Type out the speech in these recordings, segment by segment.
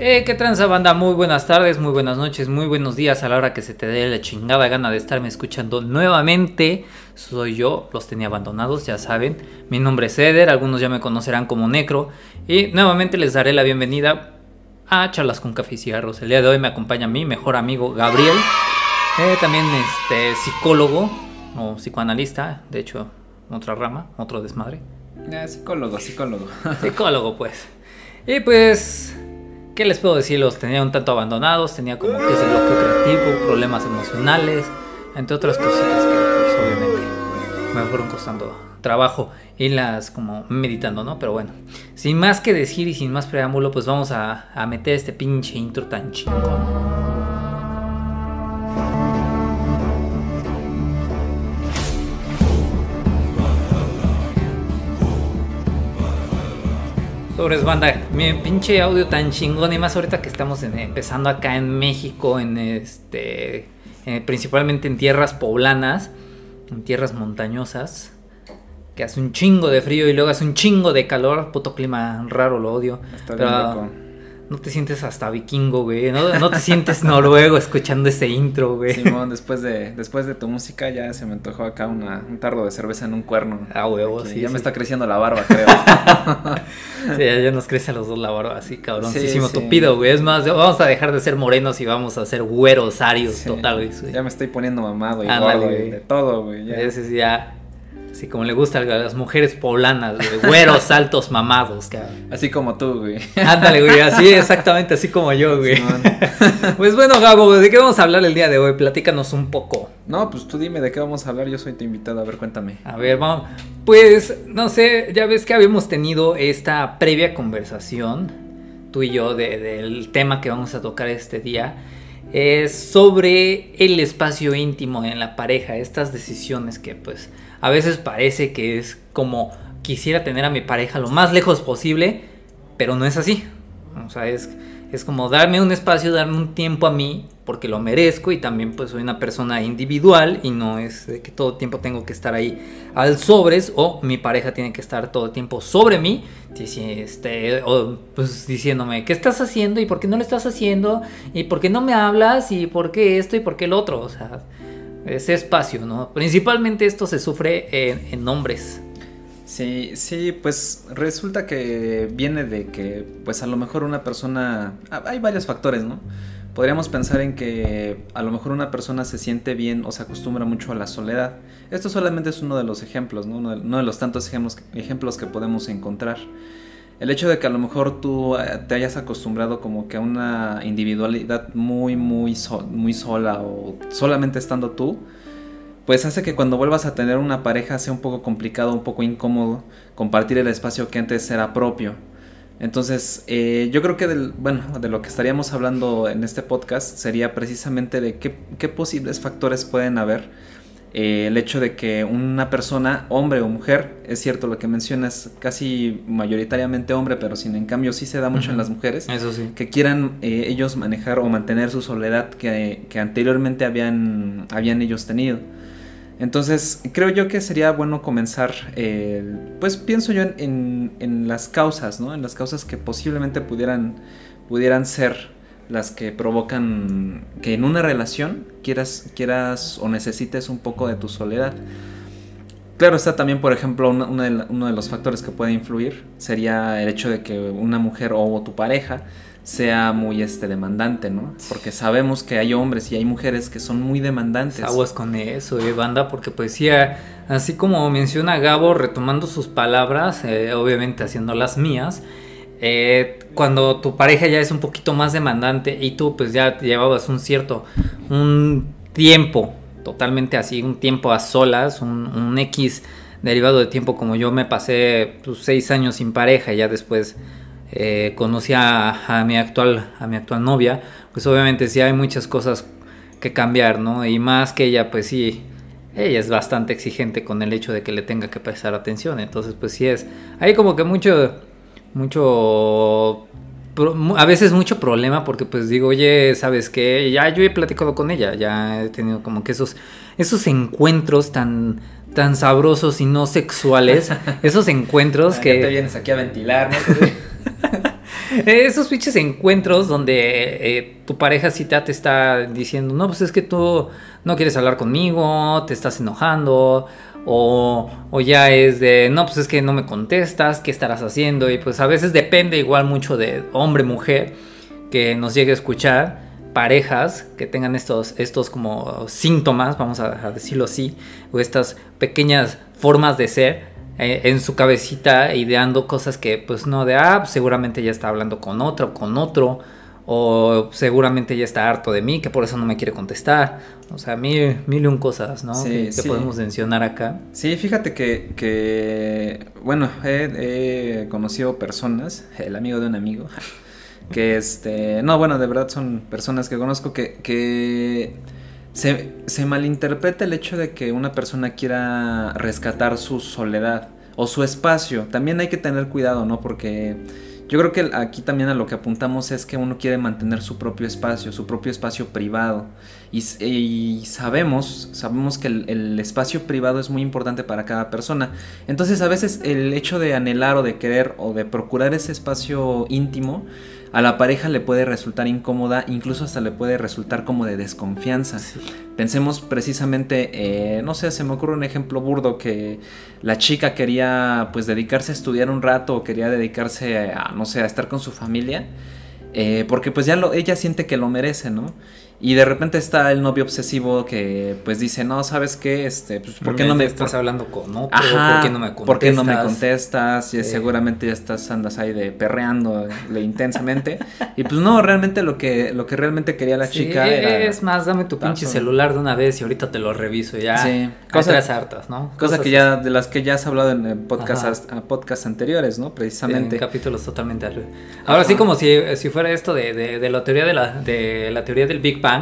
Eh, qué tranza banda, muy buenas tardes, muy buenas noches, muy buenos días a la hora que se te dé la chingada gana de estarme escuchando nuevamente. Soy yo, los tenía abandonados, ya saben. Mi nombre es Eder, algunos ya me conocerán como Necro. Y nuevamente les daré la bienvenida a Charlas con Café y Cigarros. El día de hoy me acompaña mi mejor amigo Gabriel, eh, también este psicólogo o psicoanalista, de hecho, otra rama, otro desmadre. Eh, psicólogo, psicólogo. Psicólogo, pues. Y pues ¿Qué les puedo decir? Los tenía un tanto abandonados, tenía como que ese bloqueo creativo, problemas emocionales, entre otras cositas que pues, obviamente me fueron costando trabajo las como meditando, ¿no? Pero bueno, sin más que decir y sin más preámbulo, pues vamos a, a meter este pinche intro tan chingón. Sobres banda, mi pinche audio tan chingón y más ahorita que estamos empezando acá en México, en este, eh, principalmente en tierras poblanas, en tierras montañosas, que hace un chingo de frío y luego hace un chingo de calor, puto clima raro, lo odio. Está bien no te sientes hasta vikingo, güey. No, te sientes noruego escuchando ese intro, güey. Simón, después de, después de tu música ya se me antojó acá una, un tarro de cerveza en un cuerno. Ah, huevo, sí. Ya me está creciendo la barba, creo. sí, ya nos crece a los dos la barba, así cabroncísimo sí, tupido, güey. Es más, vamos a dejar de ser morenos y vamos a ser güeros, arios, total, güey. Ya me estoy poniendo mamado y gordo, güey. De todo, güey. Ya. Ese ya Así como le gusta a las mujeres poblanas, güey. Güeros, altos, mamados, cabrón. Así como tú, güey. Ándale, güey. Así, exactamente así como yo, güey. pues bueno, Gabo, ¿de qué vamos a hablar el día de hoy? Platícanos un poco. No, pues tú dime de qué vamos a hablar. Yo soy tu invitado. A ver, cuéntame. A ver, vamos. Pues, no sé, ya ves que habíamos tenido esta previa conversación, tú y yo, del tema que vamos a tocar este día. Es sobre el espacio íntimo en la pareja, estas decisiones que pues a veces parece que es como quisiera tener a mi pareja lo más lejos posible, pero no es así. O sea, es, es como darme un espacio, darme un tiempo a mí, porque lo merezco y también pues soy una persona individual y no es que todo el tiempo tengo que estar ahí al sobres o mi pareja tiene que estar todo el tiempo sobre mí, este, pues diciéndome, ¿qué estás haciendo y por qué no lo estás haciendo? ¿Y por qué no me hablas? ¿Y por qué esto y por qué el otro? O sea, ese espacio, ¿no? Principalmente esto se sufre en, hombres. Sí, sí, pues resulta que viene de que, pues a lo mejor una persona, ah, hay varios factores, ¿no? Podríamos pensar en que a lo mejor una persona se siente bien o se acostumbra mucho a la soledad. Esto solamente es uno de los ejemplos, ¿no? Uno de, los tantos ejemplos, ejemplos que podemos encontrar el hecho de que a lo mejor tú eh, te hayas acostumbrado como que a una individualidad muy, muy, muy sola o solamente estando tú, pues hace que cuando vuelvas a tener una pareja sea un poco complicado, un poco incómodo compartir el espacio que antes era propio. Entonces, eh, yo creo que del, bueno, de lo que estaríamos hablando en este podcast sería precisamente de qué, qué posibles factores pueden haber eh, el hecho de que una persona, hombre o mujer, es cierto lo que mencionas, casi mayoritariamente hombre, pero sin en cambio sí se da mucho en las mujeres, Eso sí. que quieran eh, ellos manejar o mantener su soledad que, anteriormente habían, habían ellos tenido. Entonces, creo yo que sería bueno comenzar, pues pienso yo en, en, las causas, ¿no? En las causas que posiblemente pudieran, pudieran ser las que provocan que en una relación quieras, quieras o necesites un poco de tu soledad. Claro está también, por ejemplo, uno de los factores que puede influir sería el hecho de que una mujer o tu pareja sea muy este demandante, ¿no? Porque sabemos que hay hombres y hay mujeres que son muy demandantes. Aguas con eso, eh, banda, porque pues sí, así como menciona Gabo, retomando sus palabras, eh, obviamente haciendo las mías, eh, cuando tu pareja ya es un poquito más demandante y tú pues ya llevabas un cierto, un tiempo totalmente así, un tiempo a solas, un, X derivado de tiempo como yo me pasé pues, seis años sin pareja y ya después eh, conocí a, mi actual, a mi actual novia, pues obviamente sí hay muchas cosas que cambiar, ¿no? Y más que ella pues sí, ella es bastante exigente con el hecho de que le tenga que prestar atención, entonces pues sí es, hay como que mucho mucho a veces mucho problema porque pues digo, oye, ¿sabes qué? Ya yo he platicado con ella, ya he tenido como que esos esos encuentros tan tan sabrosos y no sexuales, esos encuentros que te vienes aquí a ventilar, ¿no? Esos pinches encuentros donde eh, tu pareja sí te está diciendo, no, pues es que tú no quieres hablar conmigo, te estás enojando, o, o, ya es de, no, pues es que no me contestas, ¿qué estarás haciendo? Y pues a veces depende igual mucho de hombre, mujer, que nos llegue a escuchar, parejas que tengan estos, estos como síntomas, vamos a, decirlo así, o estas pequeñas formas de ser eh, en su cabecita, ideando cosas que pues no de, ah, pues, seguramente ya está hablando con otro, con otro, o seguramente ya está harto de mí, que por eso no me quiere contestar. O sea, mil, mil y un cosas, ¿no? que, podemos mencionar acá. Sí, fíjate que, que bueno, he, conocido personas, el amigo de un amigo, que este, no, bueno, de verdad son personas que conozco que, que se, se malinterpreta el hecho de que una persona quiera rescatar su soledad o su espacio. También hay que tener cuidado, ¿no? Porque yo creo que aquí también a lo que apuntamos es que uno quiere mantener su propio espacio, su propio espacio privado. Y, sabemos, sabemos que el, espacio privado es muy importante para cada persona. Entonces a veces el hecho de anhelar o de querer o de procurar ese espacio íntimo a la pareja le puede resultar incómoda, incluso hasta le puede resultar como de desconfianza. Pensemos precisamente, eh, no sé, se me ocurre un ejemplo burdo que la chica quería pues dedicarse a estudiar un rato o quería dedicarse a, no sé, a estar con su familia, eh, porque pues ya lo, ella siente que lo merece, ¿no? Y de repente está el novio obsesivo que pues dice, no, ¿sabes qué? Este, pues, ¿por qué no me... Estás hablando con otro, ¿por qué no me contestas? ¿Por qué no me contestas? Y seguramente ya estás, andas ahí de perreando intensamente. y pues no, realmente lo que, lo que realmente quería la chica era... Es más, dame tu pinche celular de una vez y ahorita te lo reviso ya. Sí. Cosas hartas, ¿no? Cosas, que ya, de las que ya has hablado en podcast, podcast anteriores, ¿no? Precisamente. en capítulos totalmente Ahora sí como si, si fuera esto de, de, de la teoría de la, de la teoría del Big Bang.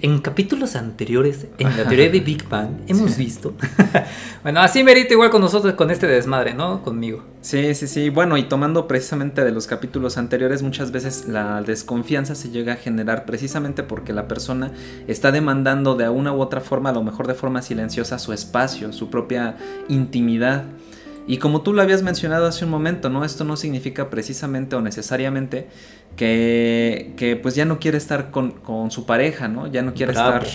En capítulos anteriores, en la teoría de Big Bang, hemos visto. bueno, así merita igual con nosotros, con este desmadre, ¿no? Conmigo. Sí, sí, sí. Bueno, y tomando precisamente de los capítulos anteriores, muchas veces la desconfianza se llega a generar precisamente porque la persona está demandando de una u otra forma, a lo mejor de forma silenciosa, su espacio, su propia intimidad. Y como tú lo habías mencionado hace un momento, ¿no? Esto no significa precisamente o necesariamente que, que pues ya no quiere estar con, su pareja, ¿no? Ya no quiere estar...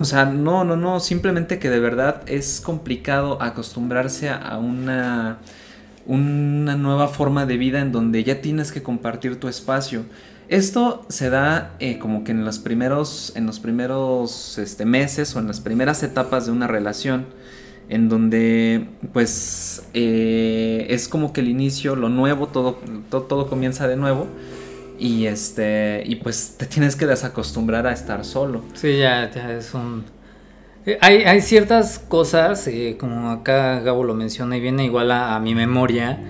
O sea, no, no, no, simplemente que de verdad es complicado acostumbrarse a una, una nueva forma de vida en donde ya tienes que compartir tu espacio. Esto se da eh, como que en los primeros, en los primeros este, meses o en las primeras etapas de una relación en donde pues eh, es como que el inicio, lo nuevo, todo, todo, comienza de nuevo y este y pues te tienes que desacostumbrar a estar solo. Sí, ya, ya es un... Eh, hay, ciertas cosas, eh, como acá Gabo lo menciona y viene igual a, mi memoria,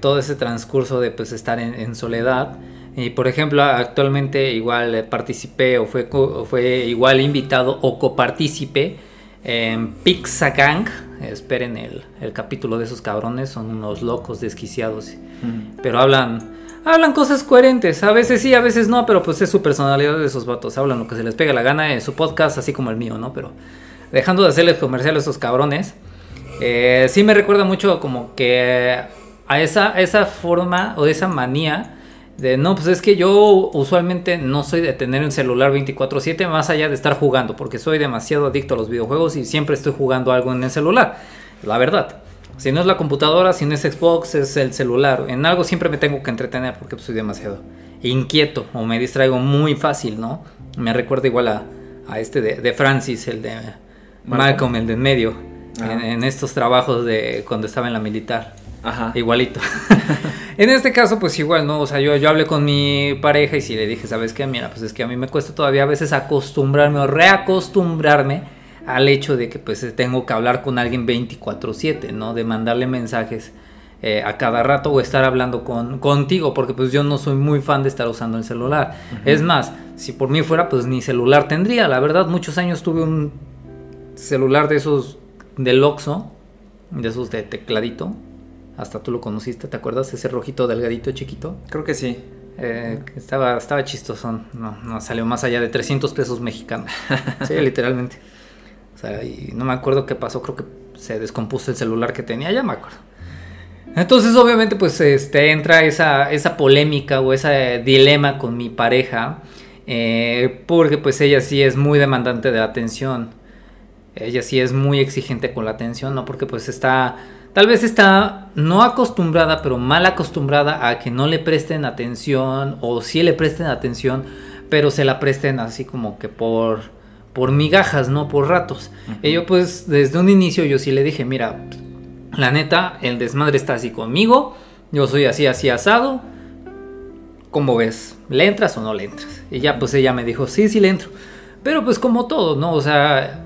todo ese transcurso de pues estar en, soledad. Y por ejemplo, actualmente igual participé o fue, fue igual invitado o copartícipe en Pixagang, esperen el, el, capítulo de esos cabrones, son unos locos desquiciados. Pero hablan, hablan cosas coherentes. A veces sí, a veces no, pero pues es su personalidad de esos vatos. Hablan lo que se les pega la gana en su podcast, así como el mío, ¿no? Pero dejando de hacerles comercial a esos cabrones, eh, sí me recuerda mucho como que a esa, esa forma o esa manía de no, pues es que yo usualmente no soy de tener un celular 24/7 más allá de estar jugando, porque soy demasiado adicto a los videojuegos y siempre estoy jugando algo en el celular. La verdad. Si no es la computadora, si no es Xbox, es el celular. En algo siempre me tengo que entretener porque soy demasiado inquieto o me distraigo muy fácil, ¿no? Me recuerda igual a, a este de, Francis, el de Malcolm, el de en medio, en, en estos trabajos de cuando estaba en la militar. Ajá. Igualito. en este caso, pues igual, ¿no? O sea, yo, yo hablé con mi pareja y si le dije, ¿sabes qué? Mira, pues es que a mí me cuesta todavía a veces acostumbrarme o reacostumbrarme al hecho de que pues tengo que hablar con alguien 24/7, ¿no? De mandarle mensajes eh, a cada rato o estar hablando con, contigo, porque pues yo no soy muy fan de estar usando el celular. Es más, si por mí fuera, pues ni celular tendría. La verdad, muchos años tuve un celular de esos del Oxxo, de esos de tecladito, hasta tú lo conociste, ¿te acuerdas? Ese rojito delgadito chiquito. Creo que sí. Eh, estaba, estaba chistosón. No, no salió más allá de 300 pesos mexicanos. sí, literalmente. O sea, y no me acuerdo qué pasó. Creo que se descompuso el celular que tenía. Ya me acuerdo. Entonces, obviamente, pues este, entra esa, esa polémica o ese dilema con mi pareja. Eh, porque pues ella sí es muy demandante de atención. Ella sí es muy exigente con la atención, ¿no? Porque pues está, tal vez está no acostumbrada, pero mal acostumbrada a que no le presten atención o sí le presten atención, pero se la presten así como que por, por migajas, ¿no? Por ratos. Y yo pues desde un inicio yo sí le dije, mira, la neta, el desmadre está así conmigo. Yo soy así, así asado. ¿Cómo ves? ¿Le entras o no le entras? Y ya pues ella me dijo, sí, sí le entro. Pero pues como todo, ¿no? O sea,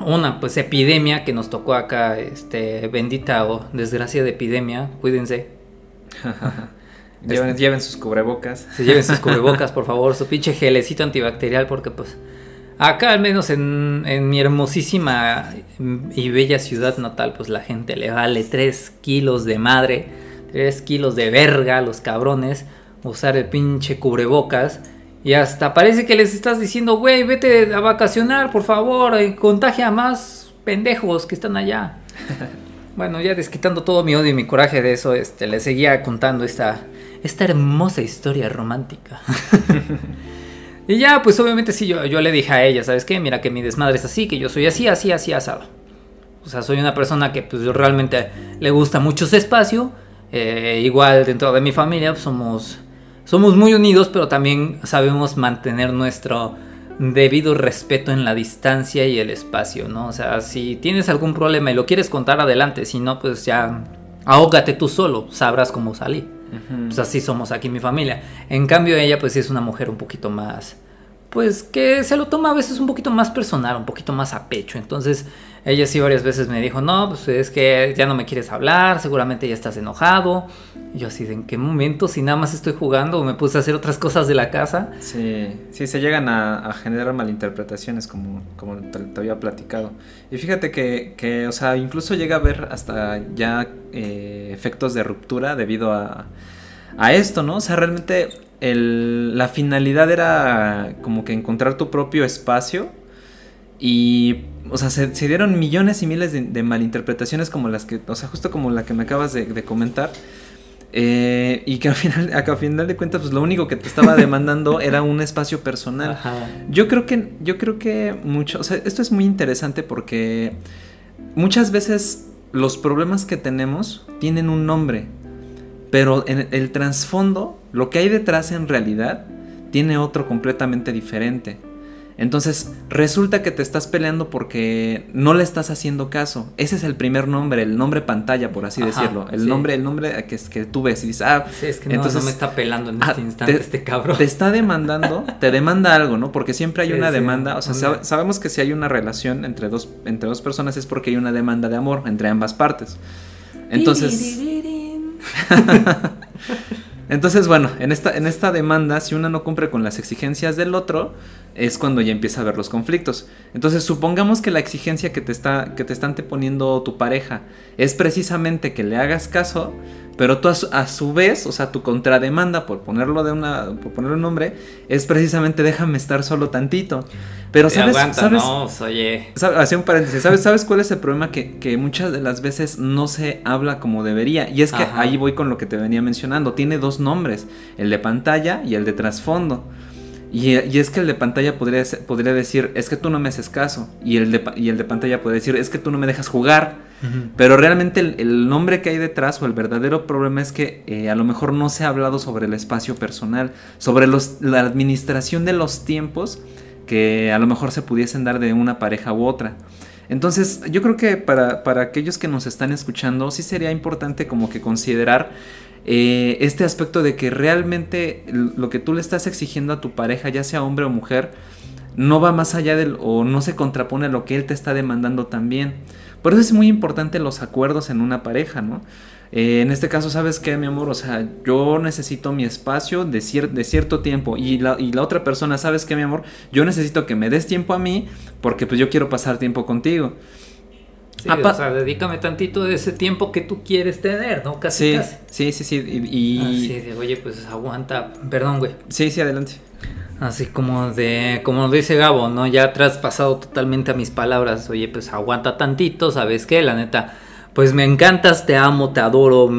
una pues epidemia que nos tocó acá, este, bendita o desgracia de epidemia, cuídense. lleven, lleven, sus cubrebocas. Se lleven sus cubrebocas, por favor, su pinche gelecito antibacterial, porque pues Acá al menos en, mi hermosísima y bella ciudad natal, pues la gente le vale 3 kilos de madre, 3 kilos de verga a los cabrones, usar el pinche cubrebocas. Y hasta parece que les estás diciendo, güey, vete a vacacionar, por favor, y contagia a más pendejos que están allá. bueno, ya desquitando todo mi odio y mi coraje de eso, este, le seguía contando esta, esta hermosa historia romántica. Y ya, pues obviamente sí, yo, yo le dije a ella, ¿sabes qué? Mira que mi desmadre es así, que yo soy así, así, así, asado. O sea, soy una persona que pues realmente le gusta mucho ese espacio. Eh, igual dentro de mi familia pues, somos, somos muy unidos, pero también sabemos mantener nuestro debido respeto en la distancia y el espacio, ¿no? O sea, si tienes algún problema y lo quieres contar adelante, si no, pues ya ahógate tú solo, sabrás cómo salir. Pues así somos aquí mi familia. En cambio ella pues es una mujer un poquito más, pues que se lo toma a veces un poquito más personal, un poquito más a pecho. Entonces ella sí varias veces me dijo, no, pues es que ya no me quieres hablar, seguramente ya estás enojado. Y yo así, ¿de en qué momento? Si nada más estoy jugando o me puse a hacer otras cosas de la casa. Sí, sí, se llegan a, generar malinterpretaciones como, como te, había platicado. Y fíjate que, que, o sea, incluso llega a haber hasta ya eh, efectos de ruptura debido a, a esto, ¿no? O sea, realmente el, la finalidad era como que encontrar tu propio espacio y o sea, se, dieron millones y miles de, malinterpretaciones como las que, o sea, justo como la que me acabas de, comentar. Eh, y que al final, a final de cuentas, pues lo único que te estaba demandando era un espacio personal. Yo creo que, yo creo que mucho, o sea, esto es muy interesante porque muchas veces los problemas que tenemos tienen un nombre, pero en el trasfondo, lo que hay detrás en realidad, tiene otro completamente diferente. Entonces, resulta que te estás peleando porque no le estás haciendo caso. Ese es el primer nombre, el nombre pantalla, por así decirlo. El nombre, el nombre que, que tú ves y dices, ah, sí, es que entonces, no, me está pelando en este ah, instante este cabrón. Te está demandando, te demanda algo, ¿no? Porque siempre hay una demanda. O sea, sabemos que si hay una relación entre dos, entre dos personas es porque hay una demanda de amor entre ambas partes. Entonces. Entonces, bueno, en esta, en esta demanda, si una no cumple con las exigencias del otro, es cuando ya empieza a haber los conflictos. Entonces, supongamos que la exigencia que te está que te están poniendo tu pareja es precisamente que le hagas caso, pero tú a su, vez, o sea, tu contrademanda por ponerlo de una por ponerle un nombre es precisamente déjame estar solo tantito. Pero sabes, sabes, no, oye. un paréntesis, ¿sabes, ¿sabes cuál es el problema que, que, muchas de las veces no se habla como debería? Y es que ahí voy con lo que te venía mencionando, tiene dos nombres, el de pantalla y el de trasfondo. Y, es que el de pantalla podría, podría decir, es que tú no me haces caso. Y el de, y el de pantalla puede decir, es que tú no me dejas jugar. Pero realmente el, nombre que hay detrás o el verdadero problema es que eh, a lo mejor no se ha hablado sobre el espacio personal, sobre los, la administración de los tiempos que a lo mejor se pudiesen dar de una pareja u otra. Entonces, yo creo que para, para aquellos que nos están escuchando, sí sería importante como que considerar eh, este aspecto de que realmente lo que tú le estás exigiendo a tu pareja, ya sea hombre o mujer, no va más allá del o no se contrapone a lo que él te está demandando también. Por eso es muy importante los acuerdos en una pareja, ¿no? Eh, en este caso, ¿sabes qué, mi amor? O sea, yo necesito mi espacio de, cierto tiempo y la, y la, otra persona, ¿sabes qué, mi amor? Yo necesito que me des tiempo a mí porque pues yo quiero pasar tiempo contigo. Sí, o sea, dedícame tantito de ese tiempo que tú quieres tener, ¿no? Casi, sí, casi. Sí, sí, sí. Y, Así de, oye, pues aguanta. Perdón, güey. Sí, sí, adelante. Así como de, como dice Gabo, ¿no? Ya traspasado totalmente a mis palabras. Oye, pues aguanta tantito, ¿sabes qué? La neta, pues me encantas, te amo, te adoro,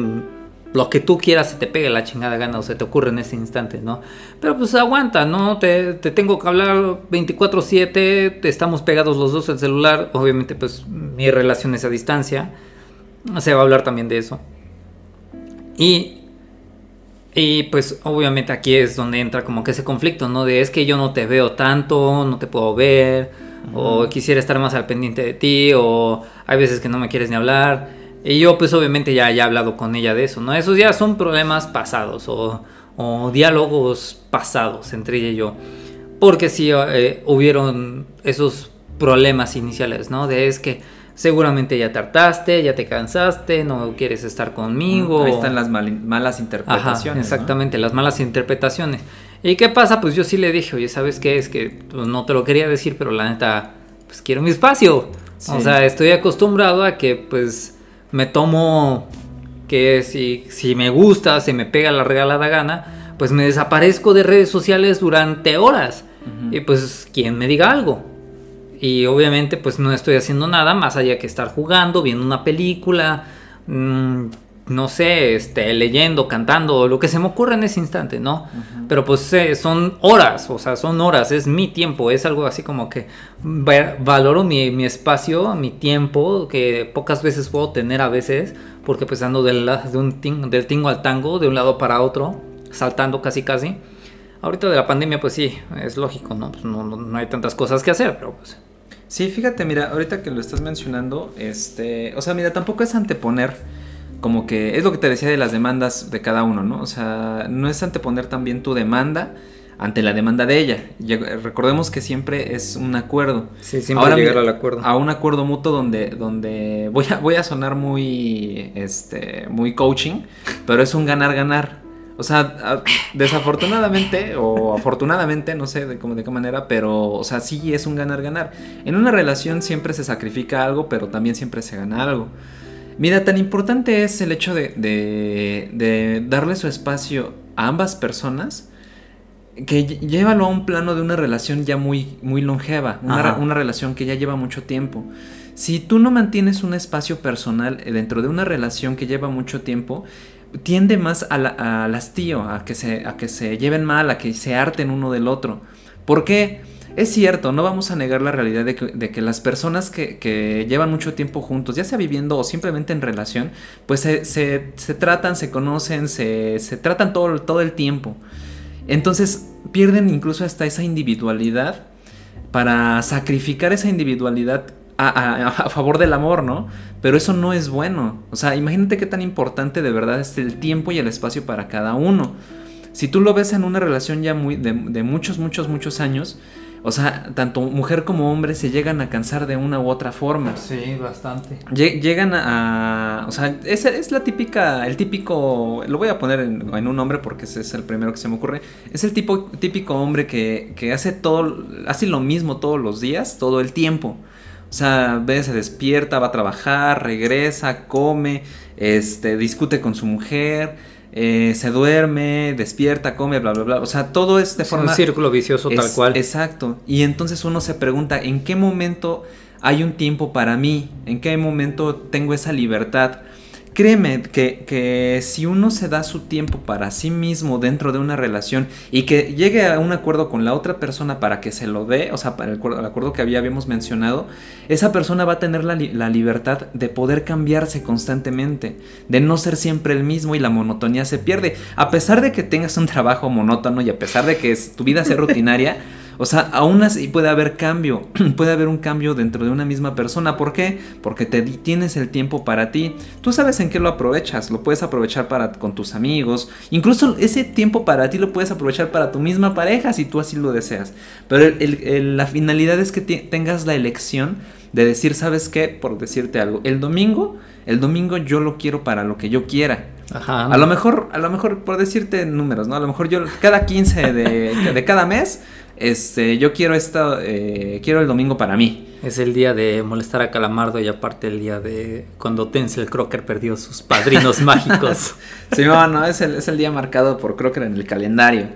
lo que tú quieras se te pegue la chingada gana o se te ocurre en ese instante, ¿no? Pero pues aguanta, ¿no? Te, te tengo que hablar 24/7, estamos pegados los dos al celular, obviamente pues mi relación es a distancia, se va a hablar también de eso. Y, y pues obviamente aquí es donde entra como que ese conflicto, ¿no? De es que yo no te veo tanto, no te puedo ver, o quisiera estar más al pendiente de ti, o hay veces que no me quieres ni hablar. Y yo pues obviamente ya, ya he hablado con ella de eso, ¿no? Esos ya son problemas pasados o, o diálogos pasados entre ella y yo. Porque sí eh, hubieron esos problemas iniciales, ¿no? De es que seguramente ya tartaste, ya te cansaste, no quieres estar conmigo. Ahí están las malas interpretaciones. exactamente, las malas interpretaciones. ¿Y qué pasa? Pues yo sí le dije, oye, ¿sabes qué? Es que pues, no te lo quería decir, pero la neta, pues quiero mi espacio. O sea, estoy acostumbrado a que pues me tomo que si, si me gusta, se me pega la regalada gana, pues me desaparezco de redes sociales durante horas. Y pues quien me diga algo. Y obviamente pues no estoy haciendo nada más allá que estar jugando, viendo una película, mmm, no sé, este, leyendo, cantando, lo que se me ocurra en ese instante, ¿no? Pero pues eh, son horas, o sea, son horas, es mi tiempo, es algo así como que valoro mi, espacio, mi tiempo, que pocas veces puedo tener a veces, porque pues ando del, de un del tingo al tango, de un lado para otro, saltando casi casi. Ahorita de la pandemia, pues sí, es lógico, ¿no? Pues no, no hay tantas cosas que hacer, pero pues... Sí, fíjate, mira, ahorita que lo estás mencionando, este, o sea, mira, tampoco es anteponer como que es lo que te decía de las demandas de cada uno, ¿no? O sea, no es anteponer también tu demanda ante la demanda de ella. Recordemos que siempre es un acuerdo. Sí, siempre Ahora, llegar al acuerdo. A un acuerdo mutuo donde, donde voy, a, voy a sonar muy, este, muy coaching, pero es un ganar-ganar. O sea, desafortunadamente o afortunadamente, no sé de, cómo, de qué manera, pero, o sea, sí es un ganar-ganar. En una relación siempre se sacrifica algo, pero también siempre se gana algo. Mira, tan importante es el hecho de, de, darle su espacio a ambas personas que llévalo a un plano de una relación ya muy, muy longeva, una, relación que ya lleva mucho tiempo. Si tú no mantienes un espacio personal dentro de una relación que lleva mucho tiempo, tiende más al hastío, a que, se, a que se lleven mal, a que se harten uno del otro. ¿Por qué? Es cierto, no vamos a negar la realidad de que, las personas que, llevan mucho tiempo juntos, ya sea viviendo o simplemente en relación, pues se, tratan, se conocen, se, tratan todo, todo el tiempo. Entonces pierden incluso hasta esa individualidad para sacrificar esa individualidad a, a, favor del amor, ¿no? Pero eso no es bueno. O sea, imagínate qué tan importante de verdad es el tiempo y el espacio para cada uno. Si tú lo ves en una relación ya muy de, de muchos, muchos, muchos años, o sea, tanto mujer como hombre se llegan a cansar de una u otra forma. Sí, bastante. Llegan a, o sea, es, es, la típica, el típico, lo voy a poner en, un nombre porque ese es el primero que se me ocurre. Es el tipo, típico hombre que, que hace todo, hace lo mismo todos los días, todo el tiempo. O sea, ve, se despierta, va a trabajar, regresa, come, este, discute con su mujer eh, se duerme, despierta, come, bla, bla, bla. O sea, todo es de forma... Un círculo vicioso tal cual. Exacto. Y entonces uno se pregunta, ¿en qué momento hay un tiempo para mí? ¿En qué momento tengo esa libertad? Créeme que, si uno se da su tiempo para sí mismo dentro de una relación y que llegue a un acuerdo con la otra persona para que se lo dé, o sea, para el, acuerdo que había, habíamos mencionado, esa persona va a tener la, la, libertad de poder cambiarse constantemente, de no ser siempre el mismo y la monotonía se pierde. A pesar de que tengas un trabajo monótono y a pesar de que tu vida sea rutinaria, O sea, aún así puede haber cambio, puede haber un cambio dentro de una misma persona. ¿Por qué? Porque te tienes el tiempo para ti. Tú sabes en qué lo aprovechas. Lo puedes aprovechar para con tus amigos. Incluso ese tiempo para ti lo puedes aprovechar para tu misma pareja si tú así lo deseas. Pero la finalidad es que tengas la elección de decir, ¿sabes qué? Por decirte algo. El domingo, el domingo yo lo quiero para lo que yo quiera. Ajá. A lo mejor, a lo mejor, por decirte números, ¿no? A lo mejor yo cada 15 de, de cada mes este, yo quiero esto, eh, quiero el domingo para mí. Es el día de molestar a Calamardo y aparte el día de cuando Tencel Crocker perdió sus padrinos mágicos. Sí, no, no, es el, es el día marcado por Crocker en el calendario.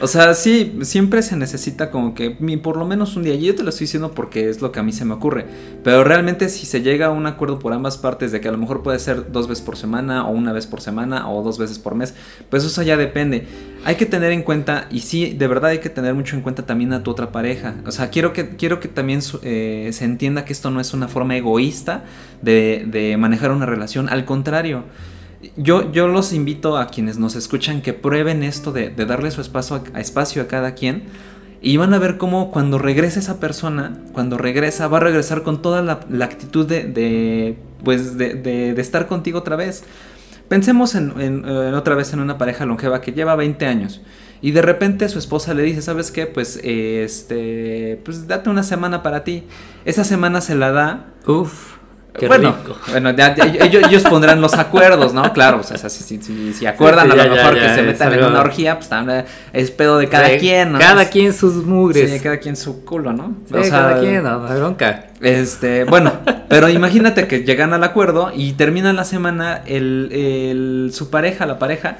O sea, sí, siempre se necesita como que por lo menos un día. Y yo te lo estoy diciendo porque es lo que a mí se me ocurre. Pero realmente si se llega a un acuerdo por ambas partes de que a lo mejor puede ser dos veces por semana o una vez por semana o dos veces por mes, pues eso ya depende. Hay que tener en cuenta, y sí, de verdad hay que tener mucho en cuenta también a tu otra pareja. O sea, quiero que, quiero que también eh, se entienda que esto no es una forma egoísta de, de manejar una relación. Al contrario. Yo, yo los invito a quienes nos escuchan que prueben esto de, darle su espacio a, espacio a cada quien. Y van a ver cómo cuando regrese esa persona, cuando regresa, va a regresar con toda la, actitud de, pues de, estar contigo otra vez. Pensemos en, otra vez en una pareja longeva que lleva 20 años y de repente su esposa le dice, ¿sabes qué? Pues este, pues date una semana para ti. Esa semana se la da. Bueno, bueno ellos, pondrán los acuerdos, ¿no? Claro, o sea, si, acuerdan a lo mejor que se metan en una orgía, pues también es pedo de cada quien, ¿no? Cada quien sus mugres. Sí, cada quien su culo, ¿no? o sea, cada quien, no, bronca. Este, bueno, pero imagínate que llegan al acuerdo y termina la semana el, el, su pareja, la pareja,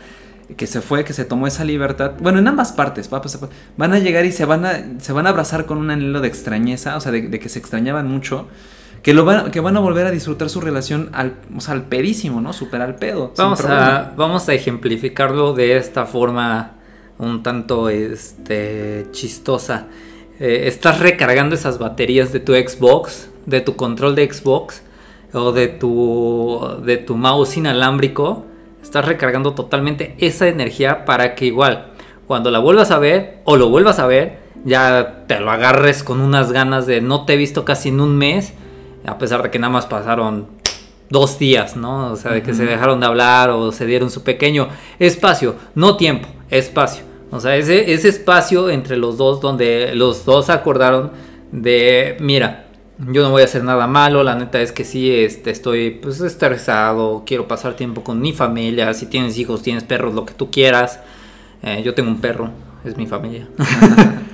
que se fue, que se tomó esa libertad, bueno, en ambas partes, pues, van a llegar y se van a, se van a abrazar con un anhelo de extrañeza, o sea, de que se extrañaban mucho que, lo van, que van a volver a disfrutar su relación al, o sea, al pedísimo, ¿no? Super al pedo. Vamos a, vamos a ejemplificarlo de esta forma un tanto este, chistosa. Eh, estás recargando esas baterías de tu Xbox, de tu control de Xbox o de tu, de tu mouse inalámbrico. Estás recargando totalmente esa energía para que igual cuando la vuelvas a ver o lo vuelvas a ver, ya te lo agarres con unas ganas de no te he visto casi en un mes a pesar de que nada más pasaron dos días, ¿no? O sea, de que se dejaron de hablar o se dieron su pequeño espacio, no tiempo, espacio. O sea, ese, ese espacio entre los dos donde los dos acordaron de, mira, yo no voy a hacer nada malo, la neta es que sí, este, estoy pues estresado, quiero pasar tiempo con mi familia, si tienes hijos, tienes perros, lo que tú quieras. Eh, yo tengo un perro, es mi familia.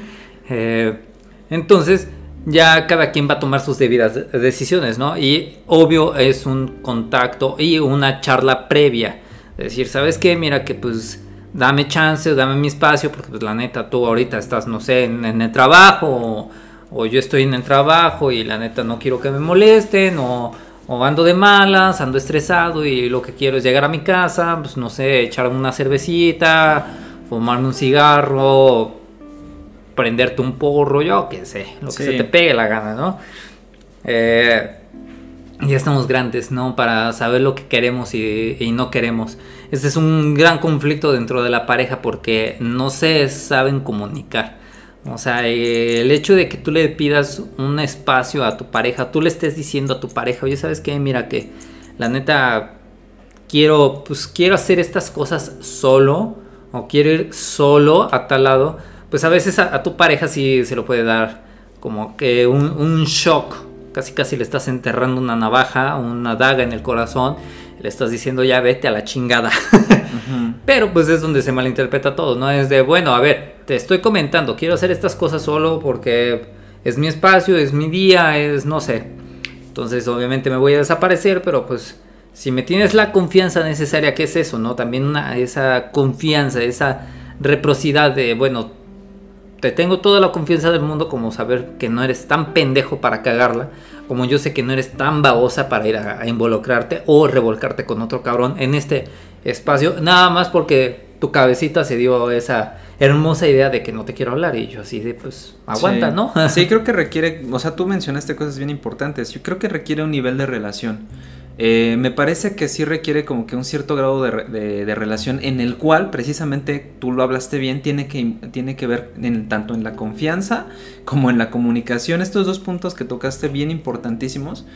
Eh, entonces, ya cada quien va a tomar sus debidas decisiones, ¿no? Y obvio es un contacto y una charla previa. Es decir, ¿sabes qué? Mira que pues dame chance, dame mi espacio, porque pues la neta tú ahorita estás, no sé, en, el trabajo, o, yo estoy en el trabajo y la neta no quiero que me molesten, o, o ando de malas, ando estresado y lo que quiero es llegar a mi casa, pues no sé, echarme una cervecita, fumarme un cigarro, prenderte un porro, yo qué sé, lo que se te pegue la gana, ¿no? Eh, ya estamos grandes, ¿no? Para saber lo que queremos y, no queremos. Este es un gran conflicto dentro de la pareja porque no se saben comunicar. O sea, el hecho de que tú le pidas un espacio a tu pareja, tú le estés diciendo a tu pareja, oye, ¿sabes qué? Mira que la neta quiero, pues quiero hacer estas cosas solo o quiero ir solo a tal lado pues a veces a, tu pareja sí se lo puede dar como que un, shock. Casi casi le estás enterrando una navaja, una daga en el corazón. Le estás diciendo ya vete a la chingada. Pero pues es donde se malinterpreta todo, ¿no? Es de, bueno, a ver, te estoy comentando, quiero hacer estas cosas solo porque es mi espacio, es mi día, es no sé. Entonces obviamente me voy a desaparecer, pero pues si me tienes la confianza necesaria, ¿qué es eso, no? También una, esa confianza, esa reciprocidad de, bueno, te tengo toda la confianza del mundo como saber que no eres tan pendejo para cagarla, como yo sé que no eres tan babosa para ir a, involucrarte o revolcarte con otro cabrón en este espacio, nada más porque tu cabecita se dio esa hermosa idea de que no te quiero hablar y yo así de pues aguanta, ¿no? sí, creo que requiere, o sea, tú mencionaste cosas bien importantes, yo creo que requiere un nivel de relación. Eh, me parece que sí requiere como que un cierto grado de, relación en el cual precisamente tú lo hablaste bien, tiene que, tiene que ver en, tanto en la confianza como en la comunicación. Estos dos puntos que tocaste bien importantísimos.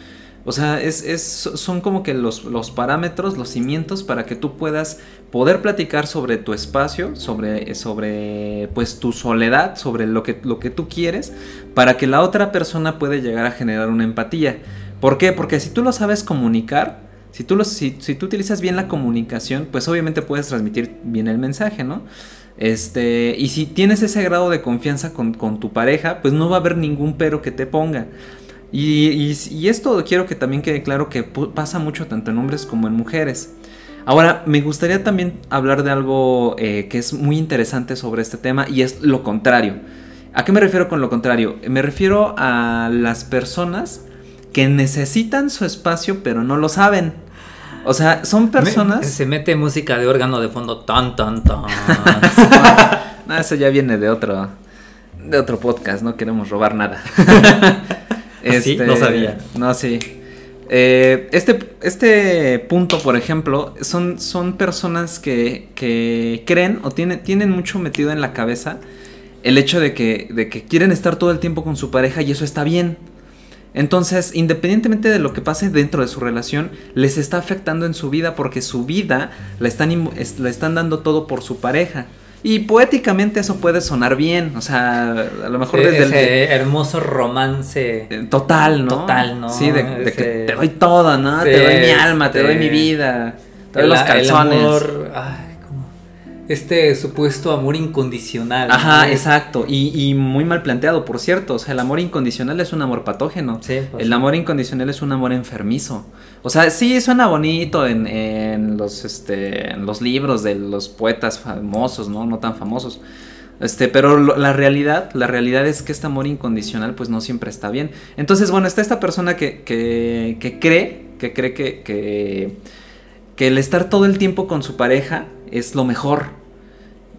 O sea, es, es, son como que los, los, parámetros, los cimientos para que tú puedas poder platicar sobre tu espacio, sobre, sobre pues tu soledad, sobre lo que, lo que tú quieres, para que la otra persona pueda llegar a generar una empatía. ¿Por qué? Porque si tú lo sabes comunicar, si tú, lo, si, tú utilizas bien la comunicación, pues obviamente puedes transmitir bien el mensaje, ¿no? Este, y si tienes ese grado de confianza con, tu pareja, pues no va a haber ningún pero que te ponga. Y, y, esto quiero que también quede claro que pasa mucho tanto en hombres como en mujeres. Ahora, me gustaría también hablar de algo eh, que es muy interesante sobre este tema y es lo contrario. ¿A qué me refiero con lo contrario? Me refiero a las personas que necesitan su espacio pero no lo saben. O sea, son personas... se mete música de órgano de fondo tan, tan, tan. no, eso ya viene de otro, de otro podcast, no queremos robar nada. este, no sabía. No, sí. Eh, este, este punto, por ejemplo, son, son personas que, que creen o tienen, tienen mucho metido en la cabeza el hecho de que, de que quieren estar todo el tiempo con su pareja y eso está bien. Entonces, independientemente de lo que pase dentro de su relación, les está afectando en su vida porque su vida la están, la están dando todo por su pareja. Y poéticamente eso puede sonar bien, o sea, a lo mejor desde ese hermoso romance eh, total, ¿no? Total, ¿no? Sí, de, que te doy todo, ¿no? te doy mi alma, te doy mi vida, te doy los calzones. El amor, este supuesto amor incondicional. Ajá, exacto. Y, muy mal planteado, por cierto. O sea, el amor incondicional es un amor patógeno. Sí, pues el amor incondicional es un amor enfermizo. O sea, sí suena bonito en, en, los, este, en los libros de los poetas famosos, ¿no? No tan famosos. Este, pero la realidad, la realidad es que este amor incondicional pues no siempre está bien. Entonces, bueno, está esta persona que, que, que cree, que cree que, que, que el estar todo el tiempo con su pareja es lo mejor.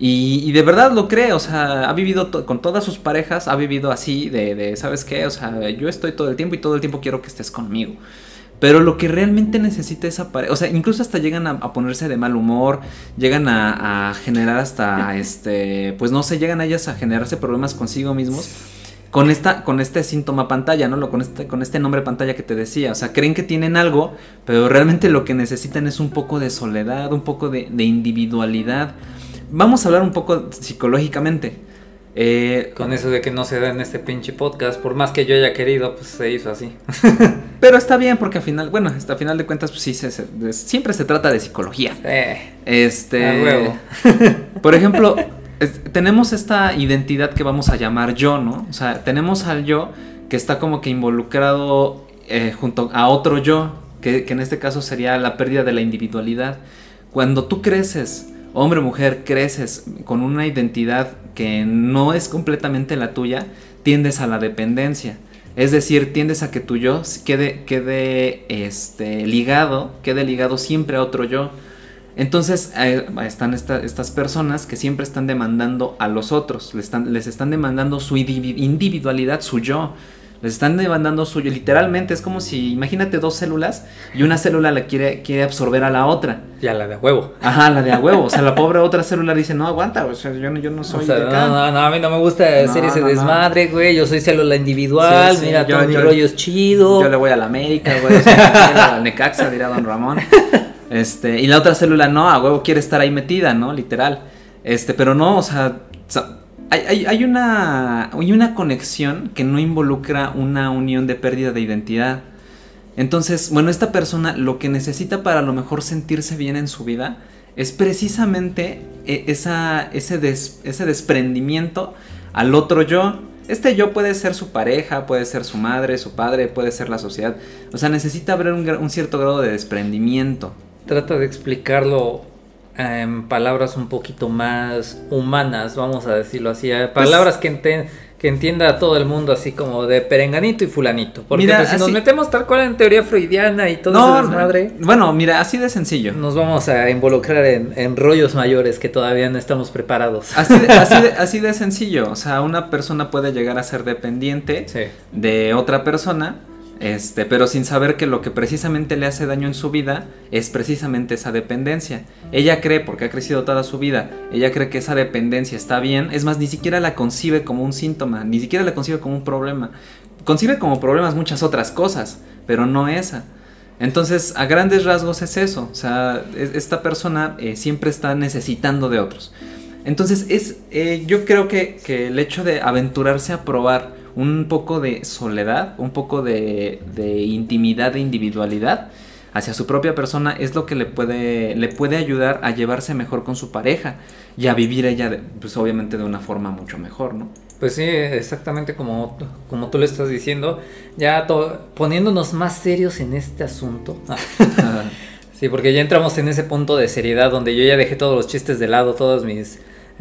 Y, de verdad lo cree, o sea, ha vivido con todas sus parejas, ha vivido así, de, de, ¿sabes qué? O sea, yo estoy todo el tiempo y todo el tiempo quiero que estés conmigo. Pero lo que realmente necesita esa pareja, o sea, incluso hasta llegan a, ponerse de mal humor, llegan a, generar hasta, este, pues no sé, llegan a ellas a generarse problemas consigo mismos con esta con este síntoma pantalla, ¿no? Con este con este nombre pantalla que te decía, o sea, creen que tienen algo, pero realmente lo que necesitan es un poco de soledad, un poco de individualidad vamos a hablar un poco psicológicamente. Eh, Con eso de que no se da en este pinche podcast, por más que yo haya querido, pues se hizo así. Pero está bien porque al final, bueno, hasta final de cuentas, pues sí, siempre se trata de psicología. este, huevo. por ejemplo, tenemos esta identidad que vamos a llamar yo, ¿no? O sea, tenemos al yo que está como que involucrado eh, junto a otro yo, que, que en este caso sería la pérdida de la individualidad. Cuando tú creces hombre o mujer creces con una identidad que no es completamente la tuya, tiendes a la dependencia. Es decir, tiendes a que tu yo quede, quede este, ligado, quede ligado siempre a otro yo. Entonces eh, están estas personas que siempre están demandando a los otros, les están, les están demandando su individualidad, su yo. Les están demandando suyo. Literalmente es como si, imagínate dos células y una célula la quiere, quiere absorber a la otra. Ya, la de huevo. Ajá, la de a huevo. O sea, la pobre otra célula dice, no aguanta, o sea, yo no, yo no soy. de acá. No, no, no, a mí no me gusta hacer ese desmadre, güey. Yo soy célula individual. Mira, todo mi rollo es chido. Yo le voy a la América, güey. O sea, a Necaxa, dirá don Ramón. Este, y la otra célula no, a huevo quiere estar ahí metida, ¿no? Literal. Este, pero no, o sea hay, una, hay una conexión que no involucra una unión de pérdida de identidad. Entonces, bueno, esta persona lo que necesita para a lo mejor sentirse bien en su vida es precisamente e, esa, ese, ese desprendimiento al otro yo. Este yo puede ser su pareja, puede ser su madre, su padre, puede ser la sociedad. O sea, necesita haber un, un cierto grado de desprendimiento. Trata de explicarlo en palabras un poquito más humanas, vamos a decirlo así, eh, pues palabras que, que entienda a todo el mundo así como de perenganito y fulanito, porque pues, si nos metemos tal cual en teoría freudiana y todo no, ese desmadre, bueno, mira, así de sencillo. Nos vamos a involucrar en, rollos mayores que todavía no estamos preparados. Así de, así, de, sencillo, o sea, una persona puede llegar a ser dependiente de otra persona este, pero sin saber que lo que precisamente le hace daño en su vida es precisamente esa dependencia. Ella cree, porque ha crecido toda su vida, ella cree que esa dependencia está bien, es más, ni siquiera la concibe como un síntoma, ni siquiera la concibe como un problema. Concibe como problemas muchas otras cosas, pero no esa. Entonces, a grandes rasgos es eso, o sea, esta persona eh, siempre está necesitando de otros. Entonces, es, eh, yo creo que, que el hecho de aventurarse a probar un poco de soledad, un poco de, de intimidad e individualidad hacia su propia persona es lo que le puede, le puede ayudar a llevarse mejor con su pareja y a vivir ella, pues obviamente de una forma mucho mejor, ¿no? Pues sí, exactamente como, como tú lo estás diciendo, ya poniéndonos más serios en este asunto. Sí, porque ya entramos en ese punto de seriedad donde yo ya dejé todos los chistes de lado, todos mis,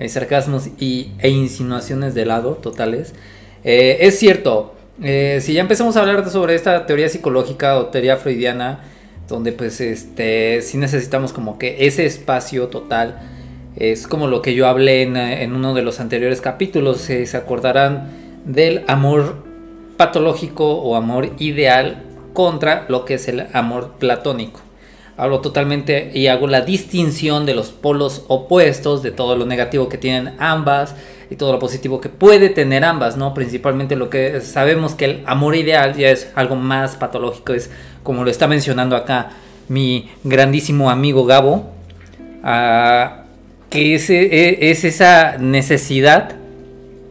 sarcasmos y, e insinuaciones de lado totales. Eh, es cierto, eh, si ya empezamos a hablar sobre esta teoría psicológica o teoría freudiana, donde pues este, necesitamos como que ese espacio total, es como lo que yo hablé en, uno de los anteriores capítulos, se acordarán del amor patológico o amor ideal contra lo que es el amor platónico. Hablo totalmente y hago la distinción de los polos opuestos, de todo lo negativo que tienen ambas y todo lo positivo que puede tener ambas, ¿no? Principalmente lo que sabemos que el amor ideal ya es algo más patológico, es como lo está mencionando acá mi grandísimo amigo Gabo, ah, que es, e, es esa necesidad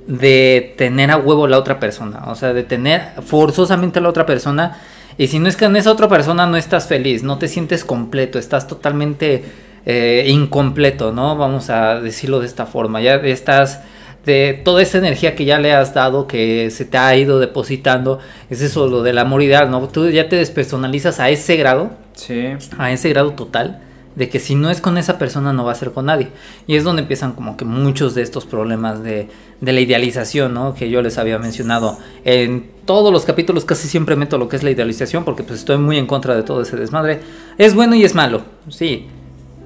de tener a huevo la otra persona, o sea, de tener forzosamente a la otra persona y si no es que en esa otra persona no estás feliz, no te sientes completo, estás totalmente eh, incompleto, ¿no? Vamos a decirlo de esta forma. Ya estás de toda esa energía que ya le has dado, que se te ha ido depositando, es eso lo del amor ideal, ¿no? Tú ya te despersonalizas a ese grado, sí. a ese grado total, de que si no es con esa persona no va a ser con nadie. Y es donde empiezan como que muchos de estos problemas de, de la idealización, ¿no? Que yo les había mencionado. En todos los capítulos casi siempre meto lo que es la idealización porque pues estoy muy en contra de todo ese desmadre. Es bueno y es malo, sí.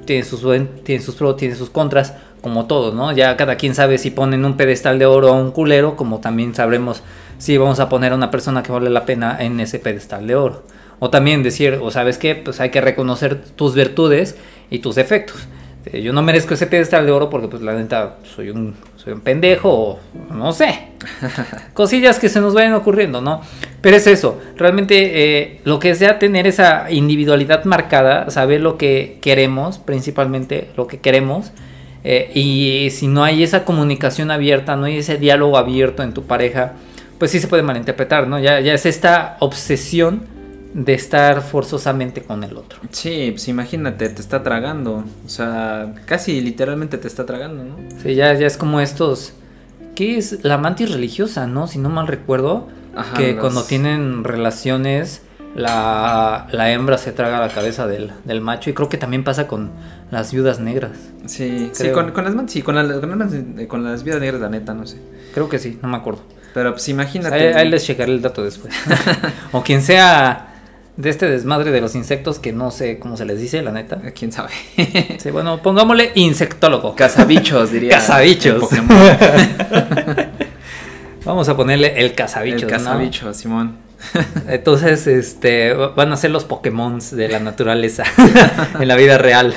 Tiene sus, tiene sus pros, tiene sus contras, como todo, ¿no? Ya cada quien sabe si ponen un pedestal de oro a un culero, como también sabremos si vamos a poner a una persona que vale la pena en ese pedestal de oro. O también decir, o sabes qué, pues hay que reconocer tus virtudes y tus defectos. Eh, yo no merezco ese pedestal de oro porque pues la neta soy un, soy un pendejo o no sé. Cosillas que se nos vayan ocurriendo, ¿no? Pero es eso, realmente eh, lo que sea tener esa individualidad marcada, saber lo que queremos, principalmente lo que queremos. Eh, y si no hay esa comunicación abierta, no hay ese diálogo abierto en tu pareja, pues sí se puede malinterpretar, ¿no? Ya, ya es esta obsesión de estar forzosamente con el otro. Sí, pues imagínate, te está tragando. O sea, casi literalmente te está tragando, ¿no? Sí, ya, ya es como estos. ¿Qué es? La mantis religiosa, ¿no? Si no mal recuerdo. que cuando tienen relaciones, la, hembra se traga la cabeza del, macho. Y creo que también pasa con las viudas negras. Sí, sí con, con, las, sí, con, con, las viudas negras, la neta, no sé. Creo que sí, no me acuerdo. Pero pues imagínate. ahí les checaré el dato después. o quien sea de este desmadre de los insectos que no sé cómo se les dice, la neta. ¿Quién sabe? sí, bueno, pongámosle insectólogo. Cazabichos, diría. Cazabichos. Vamos a ponerle el cazabicho. El cazabicho, Simón. Entonces, este, van a ser los Pokémon de la naturaleza en la vida real.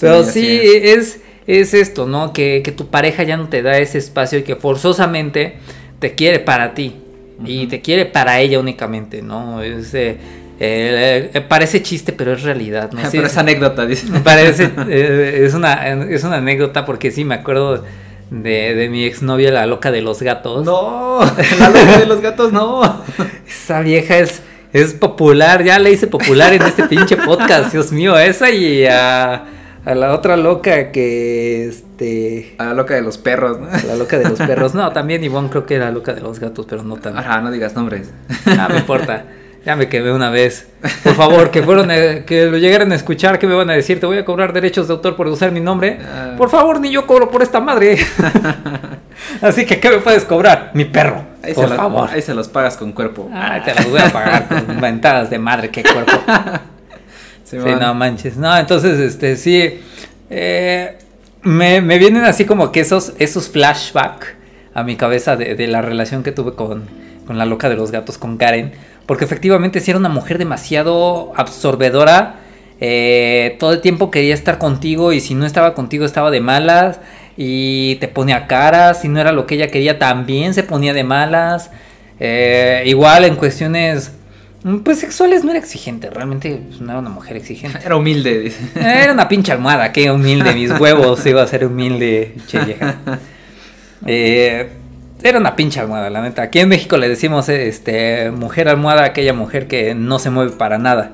Pero sí, es. es. esto, ¿no? Que, que tu pareja ya no te da ese espacio y que forzosamente te quiere para ti y te quiere para ella únicamente, ¿no? Es, eh, eh, parece chiste, pero es realidad, ¿no? pero es anécdota, dice. Parece, eh, es, una, es una anécdota porque sí, me acuerdo de, de mi exnovia, la loca de los gatos. No, la loca de los gatos, no. Esa vieja es, es popular, ya le hice popular en este pinche podcast, Dios mío, esa y a a la otra loca que este a la loca de los perros, ¿no? la loca de los perros. No, también Ivonne creo que era loca de los gatos, pero no tanto. Ajá, no digas nombres. No me importa. Ya me quemé una vez. Por favor, que fueron que lo llegaran a escuchar, ¿qué me van a decir? Te voy a cobrar derechos de autor por usar mi nombre. Ah. Por favor, ni yo cobro por esta madre. Así que ¿qué me puedes cobrar? Mi perro. por favor. ahí se los pagas con cuerpo. Ah, te los voy a pagar con ventadas de madre, qué cuerpo. Sí, no manches. No, entonces, este, sí. Eh, me, vienen así como que esos, esos flashbacks a mi cabeza de, la relación que tuve con, con, la loca de los gatos, con Karen. Porque efectivamente sí era una mujer demasiado absorbedora. Eh, todo el tiempo quería estar contigo y si no estaba contigo estaba de malas. Y te ponía caras. Si no era lo que ella quería también se ponía de malas. Eh, igual en cuestiones Mm, pues sexuales no era exigente, realmente pues, no era una mujer exigente. Era humilde, dice. Era una pinche almohada, qué humilde, mis huevos iba a ser humilde, che eh, era una pinche almohada, la neta. Aquí en México le decimos este mujer almohada a aquella mujer que no se mueve para nada.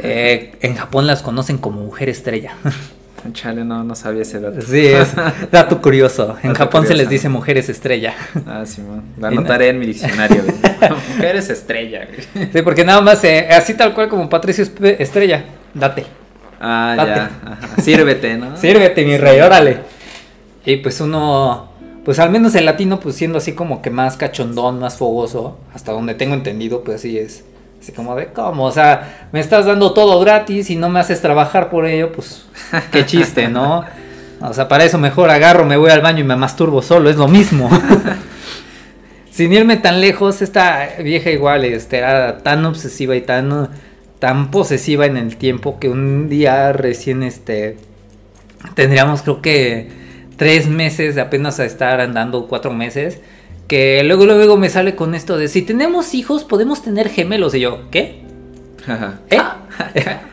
Eh, en Japón las conocen como mujer estrella. Chale, no, no sabía ese dato. Sí, es dato curioso. En Japón se les dice mujeres estrella. Ah, sí, man. La anotaré en mi diccionario. mujeres estrella. Sí, porque nada más, eh, así tal cual como Patricio Estrella. date. Ah, Date. ya. ajá. Sírvete, ¿no? Sírvete, mi rey, órale. Y pues uno, pues al menos el latino, pues siendo así como que más cachondón, más fogoso, hasta donde tengo entendido, pues así es. Así como de, ¿cómo? O sea, me estás dando todo gratis y no me haces trabajar por ello, pues qué chiste, ¿no? O sea, para eso mejor agarro, me voy al baño y me masturbo solo, es lo mismo. Sin irme tan lejos, esta vieja igual este, era tan obsesiva y tan, tan posesiva en el tiempo que un día recién este, tendríamos creo que tres meses apenas a estar andando, cuatro meses, que luego luego me sale con esto de si tenemos hijos podemos tener gemelos y yo, ¿qué? ¿Eh?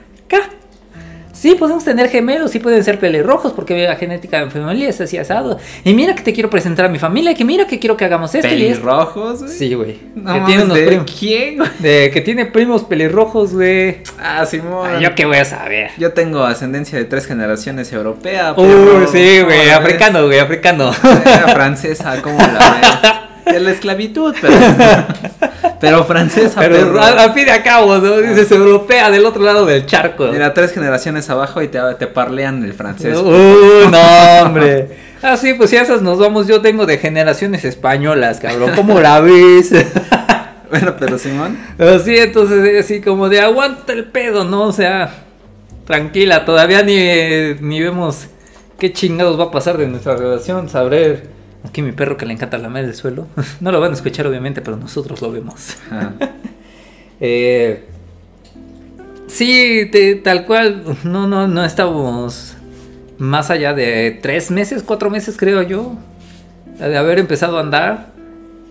Sí, podemos tener gemelos, sí pueden ser pelirrojos, porque la genética de mi familia es así asado. Y mira que te quiero presentar a mi familia, que mira que quiero que hagamos esto. ¿Pelirrojos, güey? Sí, güey. No que tiene unos ¿de quién, güey? De que tiene primos pelirrojos, güey. Ah, Simón. Yo qué voy a saber. Yo tengo ascendencia de tres generaciones europea. Pero- sí, ¿cómo güey, africano, güey, africano. Era francesa, ¿cómo la ves? De la esclavitud, pero. Pero francesa, Pero perro. al, al fin y al cabo, ¿no? Dices europea del otro lado del charco. Mira, tres generaciones abajo y te, te parlean el francés. Uh, no, hombre. Ah, sí, pues si a esas nos vamos, yo tengo de generaciones españolas, cabrón. ¿Cómo la ves? Bueno, pero Simón. Así, entonces, así como de aguanta el pedo, ¿no? O sea, tranquila, todavía ni, ni vemos qué chingados va a pasar de nuestra relación. Sabré. Aquí mi perro que le encanta lamer el suelo. No lo van a escuchar, obviamente, pero nosotros lo vemos. Ah, Eh, sí, te- tal cual, no, no, no estábamos más allá de tres meses, cuatro meses creo yo, de haber empezado a andar.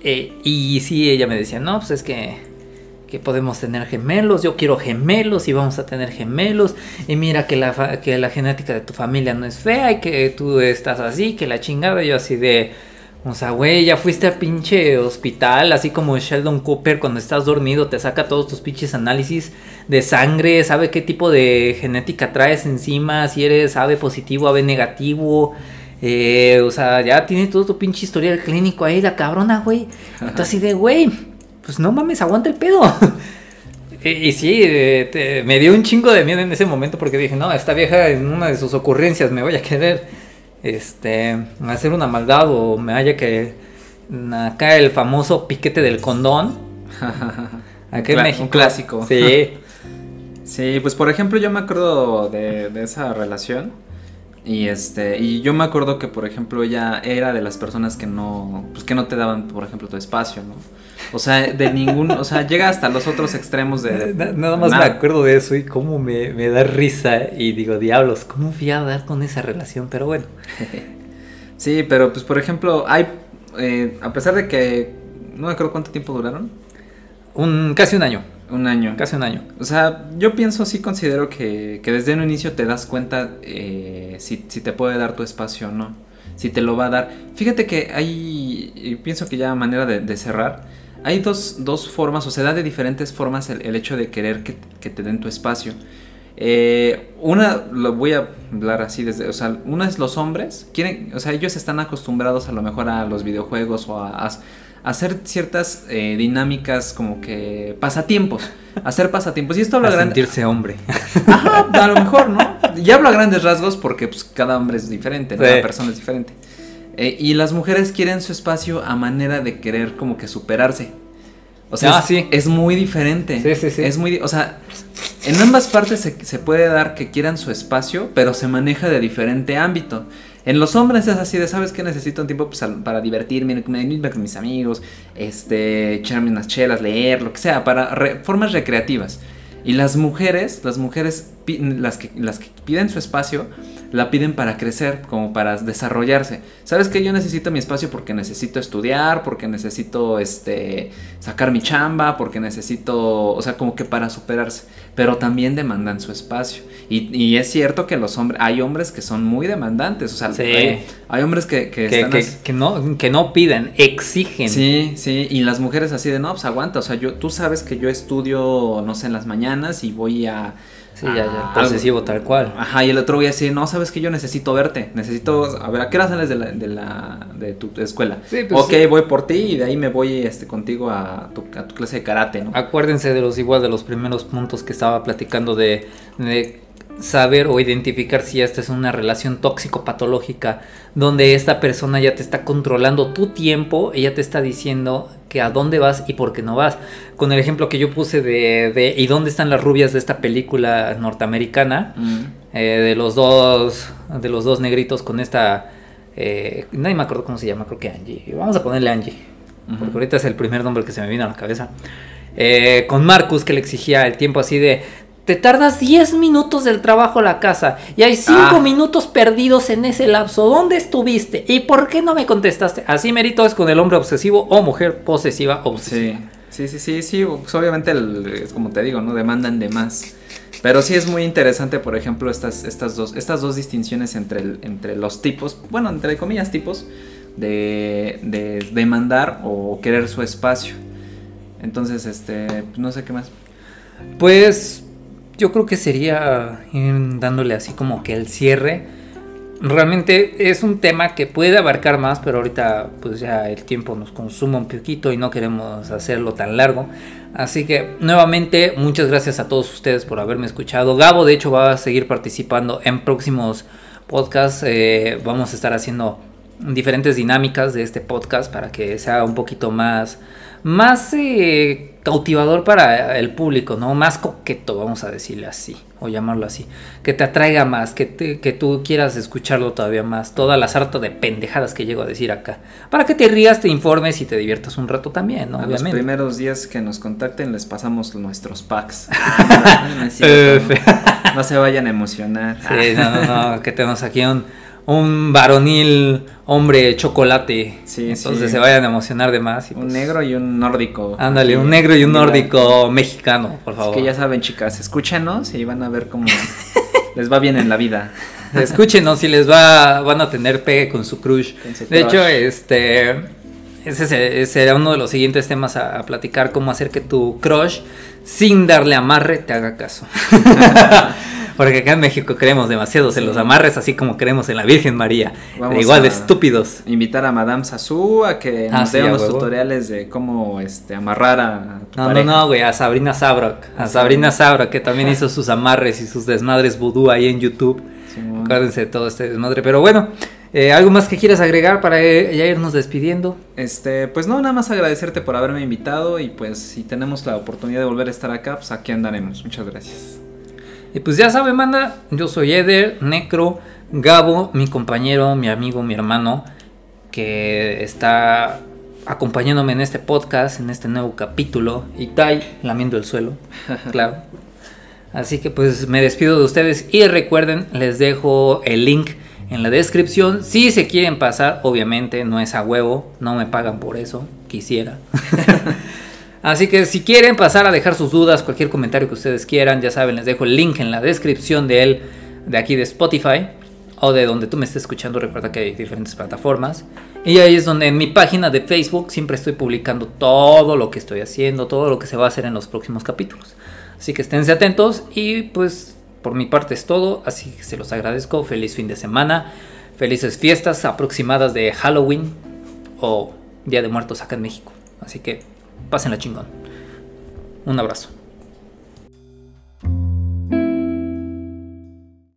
Eh, y sí, ella me decía, no, pues es que, que podemos tener gemelos, yo quiero gemelos y vamos a tener gemelos. Y mira que la, que la genética de tu familia no es fea y que tú estás así, que la chingada, yo así de... O sea, güey, ya fuiste al pinche hospital, así como Sheldon Cooper cuando estás dormido, te saca todos tus pinches análisis de sangre, sabe qué tipo de genética traes encima, si eres AB positivo, AB negativo. eh, o sea, ya tiene todo tu pinche historial clínico ahí, la cabrona, güey. Entonces así de, güey, pues no mames, aguanta el pedo. y, y sí, eh, te- me dio un chingo de miedo en ese momento porque dije, no, esta vieja en una de sus ocurrencias me voy a querer este, hacer una maldad o me haya que acá el famoso piquete del condón. Acá en México. un clásico. Sí. Sí, pues por ejemplo yo me acuerdo de, de esa relación y este y yo me acuerdo que por ejemplo ella era de las personas que no pues que no te daban por ejemplo tu espacio, ¿no? O sea, de ningún, o sea, llega hasta los otros extremos de Na- Nada más me acuerdo de eso y cómo me, me da risa y digo, diablos, ¿cómo fui a dar con esa relación? Pero bueno. Sí, pero pues por ejemplo, hay eh, a pesar de que no me acuerdo cuánto tiempo duraron, Un, casi un año, un año. casi un año. O sea, yo pienso, sí considero que, que desde un inicio te das cuenta eh, si, si te puede dar tu espacio o no. Si te lo va a dar. Fíjate que hay, y pienso que ya manera de, de cerrar, hay dos, dos formas, o se da de diferentes formas el, el hecho de querer que, que te den tu espacio. Eh, una, lo voy a hablar así desde, o sea, una es los hombres, quieren, o sea, ellos están acostumbrados a lo mejor a los videojuegos o a, hacer ciertas eh, dinámicas como que pasatiempos, hacer pasatiempos. Y esto habla A grande. sentirse hombre. Ajá, a lo mejor, ¿no? Y hablo a grandes rasgos porque pues, cada hombre es diferente, ¿no? Sí. cada persona es diferente. Eh, y las mujeres quieren su espacio a manera de querer como que superarse. O sea, Ah, es, sí. es muy diferente. Sí, sí, sí. Es muy, o sea, en ambas partes se, se puede dar que quieran su espacio, pero se maneja de diferente ámbito. En los hombres es así de, ¿sabes qué? Necesito un tiempo pues, para divertirme, irme con mis amigos, este, echarme unas chelas, leer, lo que sea, para re- formas recreativas. Y las mujeres, las mujeres, las que, las que piden su espacio, la piden para crecer, como para desarrollarse. ¿Sabes que Yo necesito mi espacio porque necesito estudiar, porque necesito este, sacar mi chamba, porque necesito, o sea, como que para superarse. Pero también demandan su espacio. Y, y es cierto que los hombres, hay hombres que son muy demandantes, o sea, Sí. hay, hay hombres que, que que, están que- que no, que no piden, exigen. Sí, sí, y las mujeres así de, no, pues aguanta, o sea, yo, tú sabes que yo estudio, no sé, en las mañanas y voy a Sí, ya, ya, posesivo tal cual. Ajá, y el otro voy a decir, no, sabes que yo necesito verte, necesito, a ver, ¿a qué hora sales de la, de, la, de tu escuela? Sí, pues, ok, voy por ti y de ahí me voy este, contigo a tu, a tu clase de karate, ¿no? Acuérdense de los igual de los primeros puntos que estaba platicando de, de saber o identificar si esta es una relación tóxico-patológica donde esta persona ya te está controlando tu tiempo, ella te está diciendo que a dónde vas y por qué no vas. Con el ejemplo que yo puse de, de ¿y dónde están las rubias de esta película norteamericana? Mm. Eh, de los dos de los dos negritos con esta eh, nadie me acuerdo cómo se llama, creo que Angie. Vamos a ponerle Angie, porque ahorita es el primer nombre que se me vino a la cabeza. Eh, con Marcus que le exigía el tiempo así de te tardas 10 minutos del trabajo a la casa y hay 5 ah. minutos perdidos en ese lapso. ¿Dónde estuviste? ¿Y por qué no me contestaste? Así merito es con el hombre obsesivo o mujer posesiva obsesiva. Sí, sí, sí, sí, pues obviamente, es como te digo, ¿no? Demandan de más. Pero sí es muy interesante, por ejemplo, estas, estas, dos, estas dos distinciones entre, entre los tipos, bueno, entre comillas tipos, de, de demandar o querer su espacio. Entonces, este, no sé qué más. Pues yo creo que sería ir dándole así como que el cierre. Realmente es un tema que puede abarcar más, pero ahorita pues ya el tiempo nos consume un poquito y no queremos hacerlo tan largo. Así que nuevamente muchas gracias a todos ustedes por haberme escuchado. Gabo de hecho va a seguir participando en próximos podcasts. Eh, vamos a estar haciendo diferentes dinámicas de este podcast para que sea un poquito más más eh, cautivador para el público, ¿no? Más coqueto, vamos a decirle así, o llamarlo así. Que te atraiga más, que, que tú quieras escucharlo todavía más. Toda la sarta de pendejadas que llego a decir acá. Para que te rías, te informes y te diviertas un rato también, ¿no? A los primeros días que nos contacten les pasamos nuestros packs. no, se vayan a emocionar. Sí, no, no, no, que tenemos aquí un un varonil hombre chocolate. Sí, Entonces se vayan a emocionar de más. un pues negro y un nórdico. Ándale, un negro y un nórdico mexicano, por favor. Es que ya saben, chicas, escúchenos y van a ver cómo les va bien en la vida. Escúchenos y les va, van a tener pegue con su crush. de hecho, este, ese será uno de los siguientes temas a, a, platicar, cómo hacer que tu crush, sin darle amarre, te haga caso. Porque acá en México creemos demasiados en los amarres, así como creemos en la Virgen María. igual de estúpidos. Invitar a Madame Sasu a que nos ah, dé unos tutoriales de cómo este, amarrar a tu No, no, no, güey, a Sabrina Sabrok. A Sabrina Sabrok, que también hizo sus amarres y sus desmadres vudú ahí en YouTube. Acuérdense de todo este desmadre. Pero bueno, eh, ¿Algo más que quieras agregar para eh, ya irnos despidiendo? Este, pues no, nada más agradecerte por haberme invitado y pues si tenemos la oportunidad de volver a estar acá, pues aquí andaremos. Muchas gracias. Y pues ya saben, manda, yo soy Eder, Necro, Gabo, mi compañero, mi amigo, mi hermano, que está acompañándome en este podcast, en este nuevo capítulo. Y Tai, lamiendo el suelo, claro. Así que pues me despido de ustedes y recuerden, les dejo el link en la descripción. Si se quieren pasar, obviamente no es a huevo, no me pagan por eso, quisiera. Así que si quieren pasar a dejar sus dudas, cualquier comentario que ustedes quieran, ya saben, les dejo el link en la descripción de él, de aquí de Spotify o de donde tú me estés escuchando. Recuerda que hay diferentes plataformas. Y ahí es donde en mi página de Facebook siempre estoy publicando todo lo que estoy haciendo, todo lo que se va a hacer en los próximos capítulos. Así que esténse atentos y pues por mi parte es todo. Así que se los agradezco. Feliz fin de semana. Felices fiestas aproximadas de Halloween o Día de Muertos acá en México. Así que Pásenla chingón. Un abrazo.